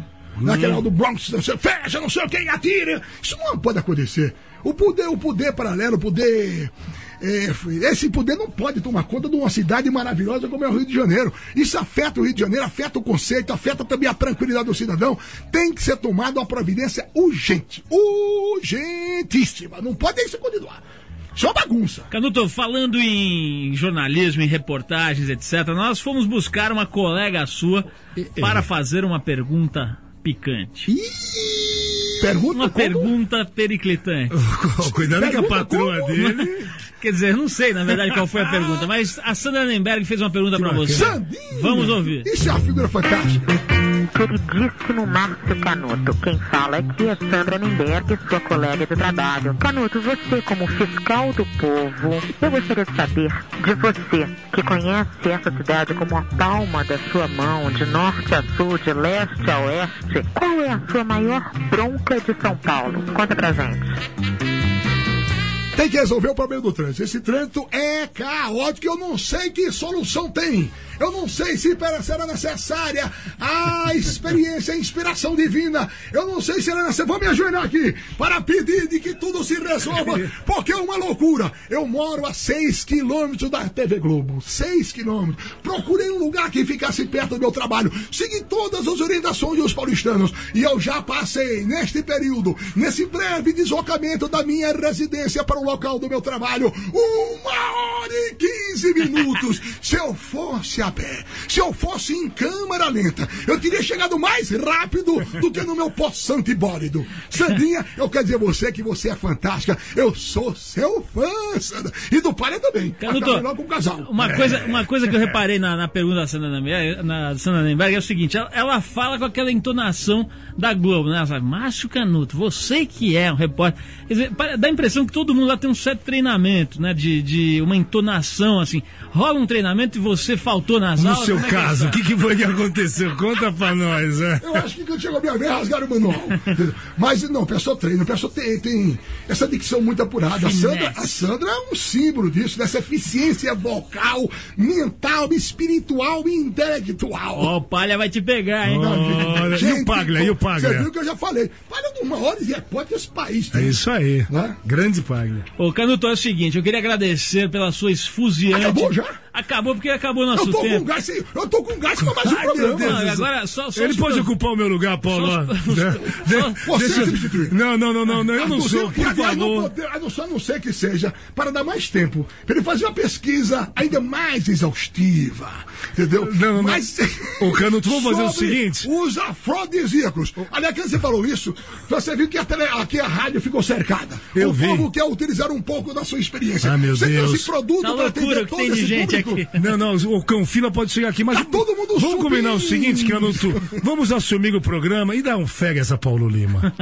Naquela do Bronx, não sei, fecha, não sei quem atira. Isso não pode acontecer. O poder, o poder paralelo, o poder. é, esse poder não pode tomar conta de uma cidade maravilhosa como é o Rio de Janeiro. Isso afeta o Rio de Janeiro, afeta o conceito, afeta também a tranquilidade do cidadão. Tem que ser tomada uma providência urgente. Urgentíssima. Não pode isso continuar. Uma bagunça. Canuto, falando em jornalismo, em reportagens, etc., nós fomos buscar uma colega sua para fazer uma pergunta picante. Pergunta Uma como? pergunta periclitante. <laughs> Cuidado que a Pergunta patroa como? dele. Quer dizer, não sei na verdade qual foi a pergunta, mas a Sandra Nenberg fez uma pergunta para você. Sandinha! Vamos ouvir. Isso é uma figura fantástica. Queridíssimo Márcio Canuto, quem fala aqui é Sandra Nemberg, sua colega de trabalho. Canuto, você como fiscal do povo, eu gostaria de saber de você, que conhece essa cidade como a palma da sua mão, de norte a sul, de leste a oeste, qual é a sua maior bronca de São Paulo? Conta pra gente. Tem que resolver o problema do trânsito. Esse trânsito é caótico. Eu não sei que solução tem. Eu não sei se será necessária a experiência, a inspiração divina. Eu não sei se será necessária. Vou me ajoelhar aqui para pedir de que tudo se resolva, <laughs> porque é uma loucura. Eu moro a 6 quilômetros da TV Globo. 6 quilômetros. Procurei um lugar que ficasse perto do meu trabalho. Segui todas as orientações dos paulistanos. E eu já passei, neste período, nesse breve deslocamento da minha residência para o local do meu trabalho, uma hora e 15 minutos. Se eu fosse a pé. Se eu fosse em câmera lenta, eu teria chegado mais rápido do que no meu possante bólido. Sandrinha, eu quero dizer a você que você é fantástica. Eu sou seu fã, Sandra. E do Palha também. Canuto, logo com o casal. Uma, É. coisa, uma coisa que eu reparei na, na pergunta da Sandra Nemberg, na Sandra Nemberg é o seguinte: ela, ela fala com aquela entonação da Globo, né? Ela fala, Márcio Canuto, você que é um repórter. Quer dizer, dá a impressão que todo mundo lá tem um certo treinamento, né? De, de uma entonação, assim. Rola um treinamento e você faltou nas No aulas. seu como é que caso, o que, que foi que aconteceu? Conta pra nós, né? Eu acho que quando chegou a minha vez, rasgaram o manual. Mas não, o pessoal treina, o pessoal tem, tem essa dicção muito apurada. A Sandra, a Sandra é um símbolo disso, dessa eficiência vocal, mental, espiritual e intelectual. Ó, o palha vai te pegar, hein? Olha, e o Paglia, e o Paglia? Você viu que eu já falei. Palha é um dos maiores repórteres desse país. É isso aí. Né? Grande Paglia. Ô, Canuto, é o seguinte, eu queria agradecer pela sua esfuziante. Acabou já? Acabou porque acabou o nosso Eu tô tempo. com gás, eu tô com gás pra mais um programa. Deus Não, agora só, só Ele pode pro- ocupar o meu lugar, Paulo. Só- <laughs> <laughs> De- Você deixa- substituir. Não, não, não, não, não, eu não sou, por não favor. a não só não sei que seja, para dar mais tempo, para ele fazer uma pesquisa ainda mais exaustiva, entendeu? Não, não, não. Mas, Ô, Canuto, vamos fazer o seguinte. Os afrodisíacos. Aliás, quando você falou isso, você viu que a tele- aqui a rádio ficou cercada. Eu o vi. povo quer utilizar um pouco da sua experiência. Ah, meu você Deus. trouxe produto Tá para loucura atender que todo tem de esse gente público. Aqui. Não, não, o Cão Fila pode chegar aqui, mas. Tá todo mundo Vamos subindo. combinar o seguinte, Canuto. Vamos assumir o programa e dar um fega essa Paulo Lima.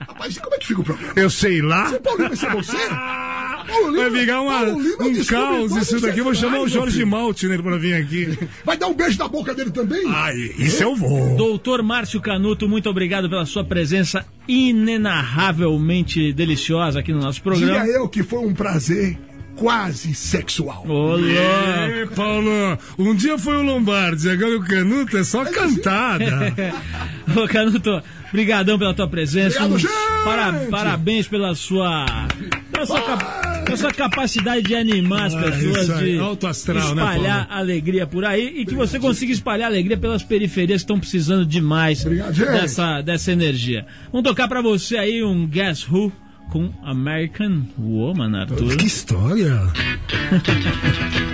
Rapaz, e como é que fica o programa? Eu sei lá. Você, Paulo Lima, é você? Paulo Lima- Vai virar uma, Lima um caos isso daqui. Eu vou chamar o Jorge meu filho. Maltner pra vir aqui. Vai dar um beijo na boca dele também? Ai, isso eu vou. Doutor Márcio Canuto, muito obrigado pela sua presença inenarravelmente deliciosa aqui no nosso programa. Diga eu que foi um prazer quase sexual. Louco. Ê, Paulo, um dia foi o Lombardi, agora o Canuto é só cantada. <laughs> Ô, Canuto, brigadão pela tua presença. Obrigado, gente. para- parabéns pela sua, pela sua, cap- pela sua capacidade de animar as Ah, pessoas, isso aí, de alto astral, né, espalhar alegria por aí e que você consiga espalhar alegria pelas periferias que estão precisando demais Obrigado, dessa, dessa energia. Vamos tocar pra você aí um Guess Who com American Woman, Arthur. Que história. <laughs>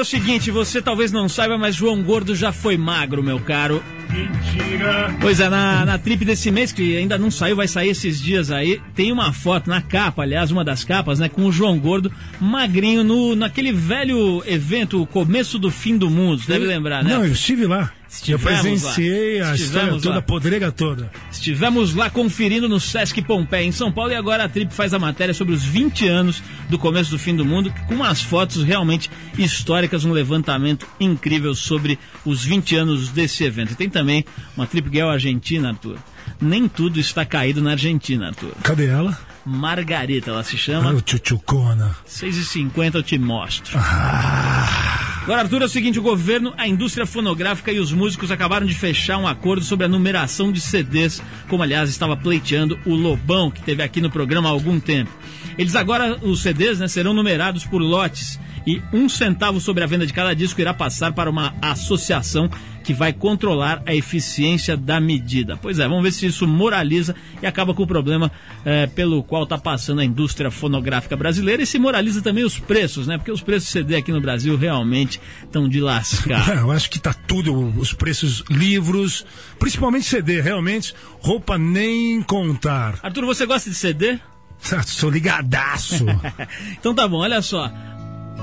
é o seguinte, você talvez não saiba, mas João Gordo já foi magro, meu caro. Mentira. Pois é, na, na trip desse mês, que ainda não saiu, vai sair esses dias aí, tem uma foto na capa, aliás, uma das capas, né, com o João Gordo magrinho no, naquele velho evento, o começo do fim do mundo, você deve lembrar, né? Não, eu estive lá. Estivemos eu presenciei lá. a história Estivemos toda, lá. a podrega toda. Estivemos lá conferindo no Sesc Pompeia, em São Paulo, e agora a Trip faz a matéria sobre os 20 anos do começo do fim do mundo, com umas fotos realmente históricas, um levantamento incrível sobre os 20 anos desse evento. E tem também uma Trip Girl argentina, Arthur. Nem tudo está caído na Argentina, Arthur. Cadê ela? Margarita, ela se Ah, chama. o tchutchucona. 6h50 eu te mostro. Ah, Agora, Arthur, é o seguinte: o governo, a indústria fonográfica e os músicos acabaram de fechar um acordo sobre a numeração de CDs, como aliás estava pleiteando o Lobão, que teve aqui no programa há algum tempo. Eles agora, os CDs, né, serão numerados por lotes e um centavo sobre a venda de cada disco irá passar para uma associação que vai controlar a eficiência da medida. Pois é, vamos ver se isso moraliza e acaba com o problema eh, pelo qual está passando a indústria fonográfica brasileira e se moraliza também os preços, né? Porque os preços de CD aqui no Brasil realmente estão de lascar. eu acho que tá tudo, os preços, livros, principalmente CD, realmente, roupa nem contar. Arthur, você gosta de CD? <laughs> Sou ligadaço. <laughs> então tá bom, olha só.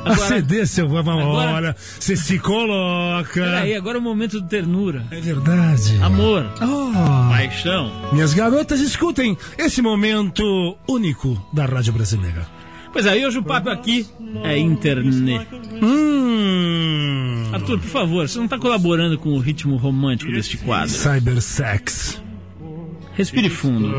A CD, seu uma Agora- hora, você se coloca. Peraí, agora é o momento de ternura. É verdade. Amor. Oh. Paixão. Minhas garotas, escutem esse momento único da Rádio Brasileira. Pois é, hoje o papo aqui é internet. Hum. Arthur, por favor, você não tá colaborando com o ritmo romântico deste quadro. Cybersex. Respire fundo.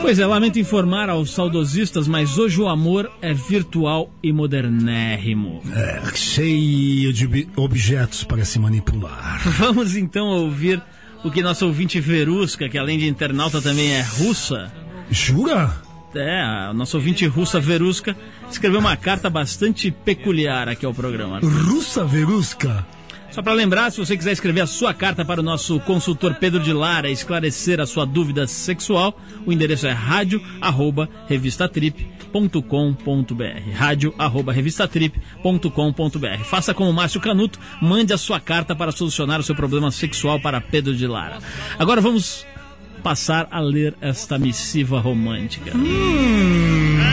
Pois é, lamento informar aos saudosistas, mas hoje o amor é virtual e modernérrimo. É, cheio de ob- objetos para se manipular. <laughs> Vamos então ouvir o que nosso ouvinte Verusca, que além de internauta também é russa. Jura? É, a nossa ouvinte russa Verusca escreveu uma carta bastante peculiar aqui ao programa. Russa Verusca. Só para lembrar, se você quiser escrever a sua carta para o nosso consultor Pedro de Lara esclarecer a sua dúvida sexual, o endereço é rádio@revistatrip.com.br. rádio@revistatrip.com.br. Faça como Márcio Canuto, mande a sua carta para solucionar o seu problema sexual para Pedro de Lara. Agora vamos passar a ler esta missiva romântica. É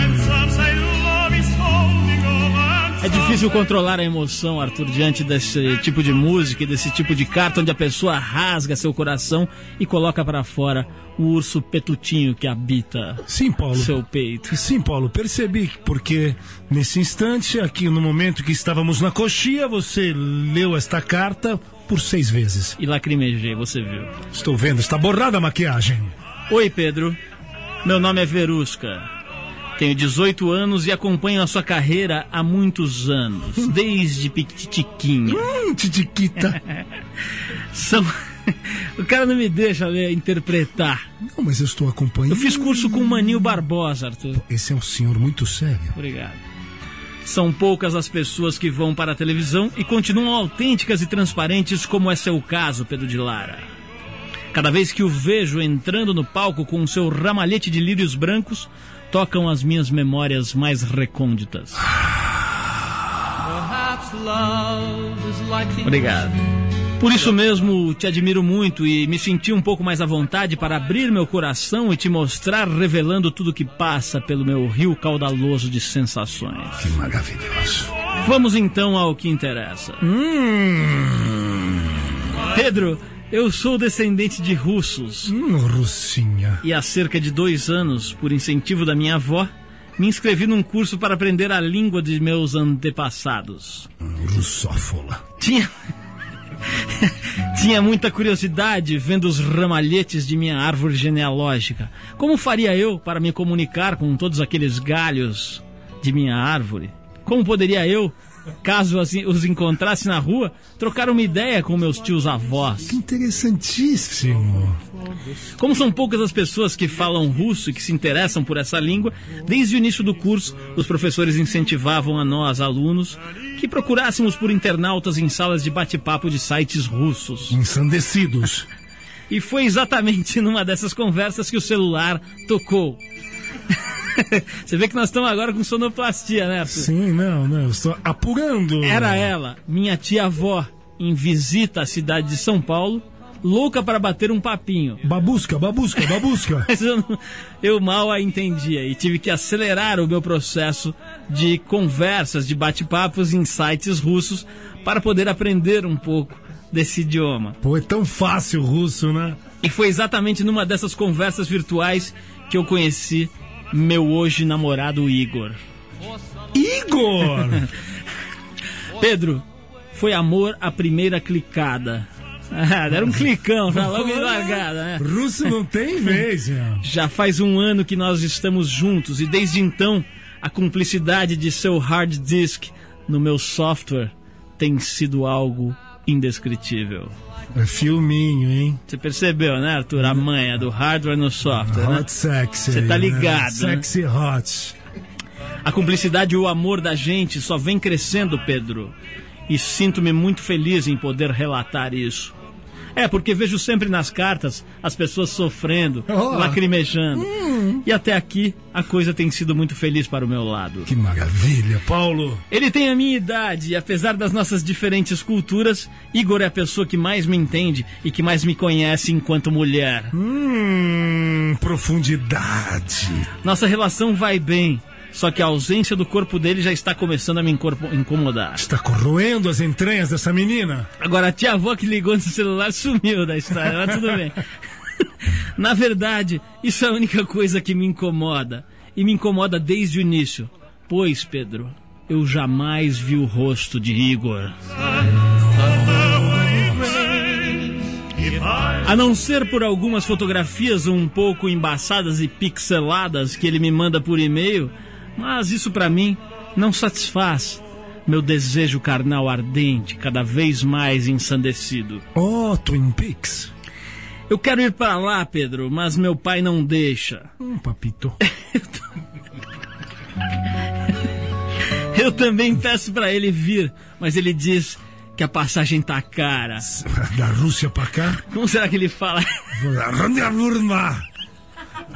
difícil controlar a emoção, Arthur, diante desse tipo de música e desse tipo de carta onde a pessoa rasga seu coração e coloca para fora o urso petutinho que habita Sim, Paulo. seu peito. Sim, Paulo, percebi, porque nesse instante, aqui no momento que estávamos na coxia, você leu esta carta por seis vezes. E lacrimejei, você viu. Estou vendo, está borrada a maquiagem. Oi, Pedro. Meu nome é Verusca. Tenho 18 anos e acompanho a sua carreira há muitos anos, <laughs> desde piquitiquinho. Hum, titiquita. <laughs> São... O cara não me deixa ler, interpretar. Não, mas eu estou acompanhando. Eu fiz curso com o Maninho Barbosa, Arthur. Esse é um senhor muito sério. Obrigado. São poucas as pessoas que vão para a televisão e continuam autênticas e transparentes, como é seu caso, Pedro de Lara. Cada vez que o vejo entrando no palco com seu ramalhete de lírios brancos, tocam as minhas memórias mais recônditas. Obrigado. Por isso mesmo te admiro muito e me senti um pouco mais à vontade para abrir meu coração e te mostrar revelando tudo que passa pelo meu rio caudaloso de sensações. Que maravilhoso. Vamos então ao que interessa. Hum. Pedro, eu sou descendente de russos Hum, Russinha. e há cerca de dois anos, por incentivo da minha avó, me inscrevi num curso para aprender a língua de meus antepassados. Hum, Russófola. Tinha. <laughs> Tinha muita curiosidade vendo os ramalhetes de minha árvore genealógica. Como faria eu para me comunicar com todos aqueles galhos de minha árvore? Como poderia eu, caso assim os encontrasse na rua, trocar uma ideia com meus tios avós? Que interessantíssimo. Como são poucas as pessoas que falam russo e que se interessam por essa língua, desde o início do curso, os professores incentivavam a nós, alunos, que procurássemos por internautas em salas de bate-papo de sites russos. Ensandecidos. E foi exatamente <laughs> numa dessas conversas que o celular tocou. <laughs> Você vê que nós estamos agora com sonoplastia, né? Sim, não, não, eu estou apurando. Era ela, minha tia-avó, em visita à cidade de São Paulo, louca para bater um papinho. Babusca, babusca, babusca. <laughs> Mas eu, não- eu mal a entendia e tive que acelerar o meu processo de conversas, de bate-papos em sites russos para poder aprender um pouco desse idioma. Pô, é tão fácil o russo, né? E foi exatamente numa dessas conversas virtuais que eu conheci meu hoje namorado Igor. Igor! <laughs> Pedro, foi amor à primeira clicada. Ah, era um clicão, tá logo largada, né? Russo não tem vez, meu. Já faz um ano que nós estamos juntos e desde então a cumplicidade de seu hard disk no meu software tem sido algo indescritível. É filminho, hein? Você percebeu, né, Arthur? A manha do hardware no software, né? Hot sexy. Você tá né? ligado, né? Sexy hot. A cumplicidade e o amor da gente só vem crescendo, Pedro. E sinto-me muito feliz em poder relatar isso. É, porque vejo sempre nas cartas as pessoas sofrendo, Oh. lacrimejando. E até aqui a coisa tem sido muito feliz para o meu lado. Que maravilha, Paulo. Ele tem a minha idade e apesar das nossas diferentes culturas, Igor é a pessoa que mais me entende e que mais me conhece enquanto mulher. Hum, profundidade. Nossa relação vai bem, só que a ausência do corpo dele já está começando a me incomodar. Está corroendo as entranhas dessa menina. Agora, a tia avó que ligou no celular sumiu da história, mas tudo bem. <laughs> Na verdade, isso é a única coisa que me incomoda. E me incomoda desde o início. Pois, Pedro, eu jamais vi o rosto de Igor. A não ser por algumas fotografias um pouco embaçadas e pixeladas que ele me manda por e-mail, mas isso pra mim não satisfaz meu desejo carnal ardente, cada vez mais ensandecido. Oh, Twin Peaks. Eu quero ir pra lá, Pedro, mas meu pai não deixa. Hum, papito. <laughs> Eu também peço pra ele vir, mas ele diz que a passagem tá cara. Da Rússia pra cá. Como será que ele fala?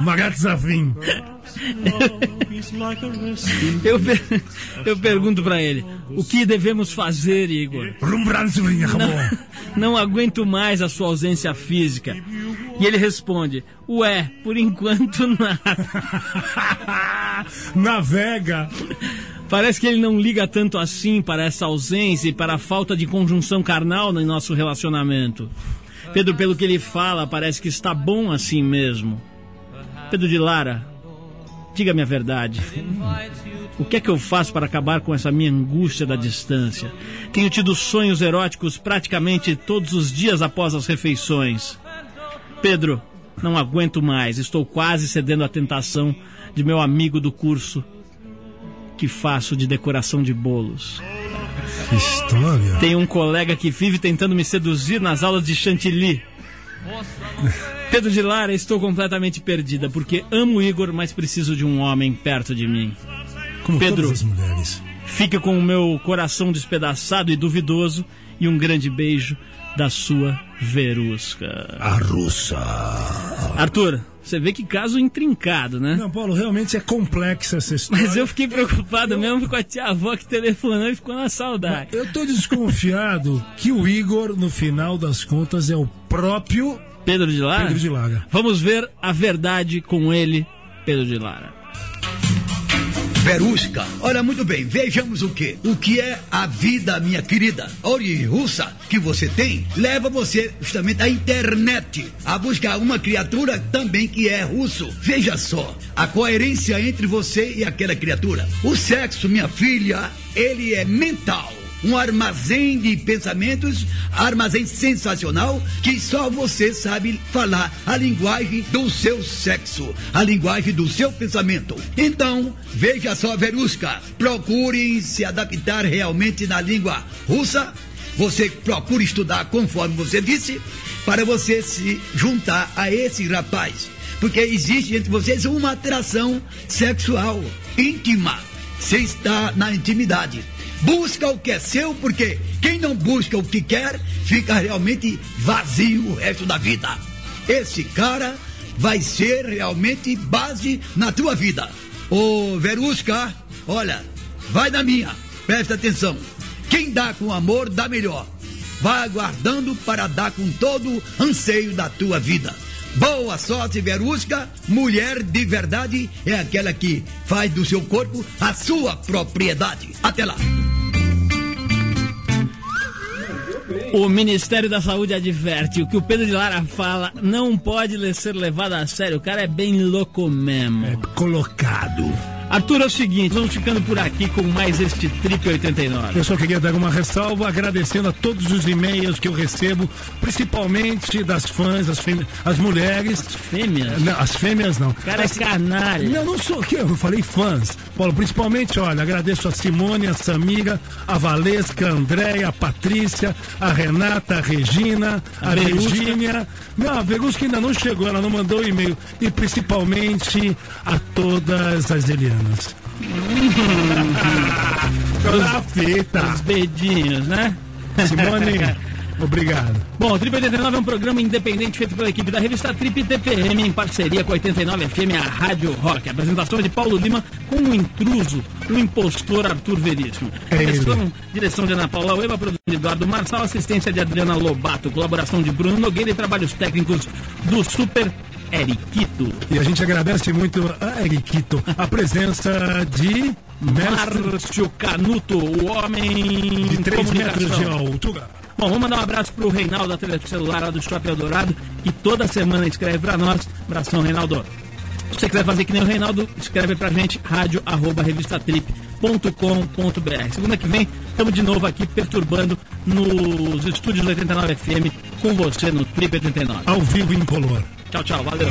Randyavurma. Magatzafim. Eu, per- eu pergunto pra ele: o que devemos fazer, Igor? Não, não aguento mais a sua ausência física. E ele responde: Ué, por enquanto <laughs> nada. <laughs> Navega. Parece que ele não liga tanto assim para essa ausência e para a falta de conjunção carnal no nosso relacionamento. Pedro, pelo que ele fala, parece que está bom assim mesmo. Pedro de Lara, diga-me a verdade. O que é que eu faço para acabar com essa minha angústia da distância? Tenho tido sonhos eróticos praticamente todos os dias após as refeições. Pedro, não aguento mais. Estou quase cedendo à tentação de meu amigo do curso que faço de decoração de bolos. Que história. Tem um colega que vive tentando me seduzir nas aulas de chantilly. <laughs> Pedro de Lara, estou completamente perdida, porque amo o Igor, mas preciso de um homem perto de mim. Como Pedro. todas as mulheres. Fique com o meu coração despedaçado e duvidoso e um grande beijo da sua Verusca. A russa. Arthur, você vê que caso intrincado, né? Não, Paulo, realmente é complexa essa <laughs> história. Mas eu fiquei preocupado mesmo com a tia avó que telefonou e ficou na saudade. Eu tô desconfiado que o Igor, no final das contas, é o próprio Pedro de Lara? Pedro de Lara. Vamos ver a verdade com ele, Pedro de Lara. Verusca, olha muito bem, vejamos o que? O que é a vida, minha querida? A origem russa que você tem leva você justamente à internet a buscar uma criatura também que é russo. Veja só, a coerência entre você e aquela criatura. O sexo, minha filha, ele é mental. Um armazém de pensamentos, armazém sensacional, que só você sabe falar a linguagem do seu sexo, a linguagem do seu pensamento. Então, veja só, Verusca, procure se adaptar realmente na língua russa. Você procure estudar conforme você disse, para você se juntar a esse rapaz. Porque existe entre vocês uma atração sexual íntima. Você está na intimidade. Busca o que é seu, porque quem não busca o que quer fica realmente vazio o resto da vida. Esse cara vai ser realmente base na tua vida. Ô, Verusca, olha, vai na minha, presta atenção. Quem dá com amor, dá melhor. Vai aguardando para dar com todo anseio da tua vida. Boa sorte, Verusca. Mulher de verdade é aquela que faz do seu corpo a sua propriedade. Até lá. O Ministério da Saúde adverte: o que o Pedro de Lara fala não pode ser levado a sério. O cara é bem louco mesmo. É colocado. Arthur, é o seguinte, vamos ficando por aqui com mais este Trip 89. Eu só queria dar uma ressalva agradecendo a todos os e-mails que eu recebo, principalmente das fãs, as, fêmeas, as mulheres. Fêmeas? Não, as fêmeas não. Cara, é as, canalha. Não, não sou que eu falei fãs. Paulo, principalmente, olha, agradeço a Simone, a Samira, a Valesca, a Andréia, a Patrícia, a Renata, a Regina, a, A. Virgínia. Não, a Verusca ainda não chegou, ela não mandou e-mail. E principalmente a todas as Elianas. Toda a fita. Os bedinhos, né? Simone, obrigado. Bom, o Trip 89 é um programa independente feito pela equipe da revista Trip TPM em parceria com a 89 FM, a Rádio Rock. Apresentação é de Paulo Lima com o intruso, o impostor Arthur Veríssimo. É direção, direção de Ana Paula Ueva, produção de Eduardo Marçal, assistência de Adriana Lobato, colaboração de Bruno Nogueira e trabalhos técnicos do Super Eriquito. E a gente agradece muito a Eriquito a presença de mestre Márcio Canuto, o homem de 3 metros de altura. Bom, vamos mandar um abraço pro Reinaldo da Tele Celular lá do Shopping Eldorado, que toda semana escreve pra nós. Abração, Reinaldo. Se você quiser fazer que nem o Reinaldo, escreve pra gente, rádio arroba revistatrip.com.br. Segunda que vem, estamos de novo aqui perturbando nos estúdios do 89 FM com você no Trip 89. Ao vivo em color. Tchau, tchau, valeu.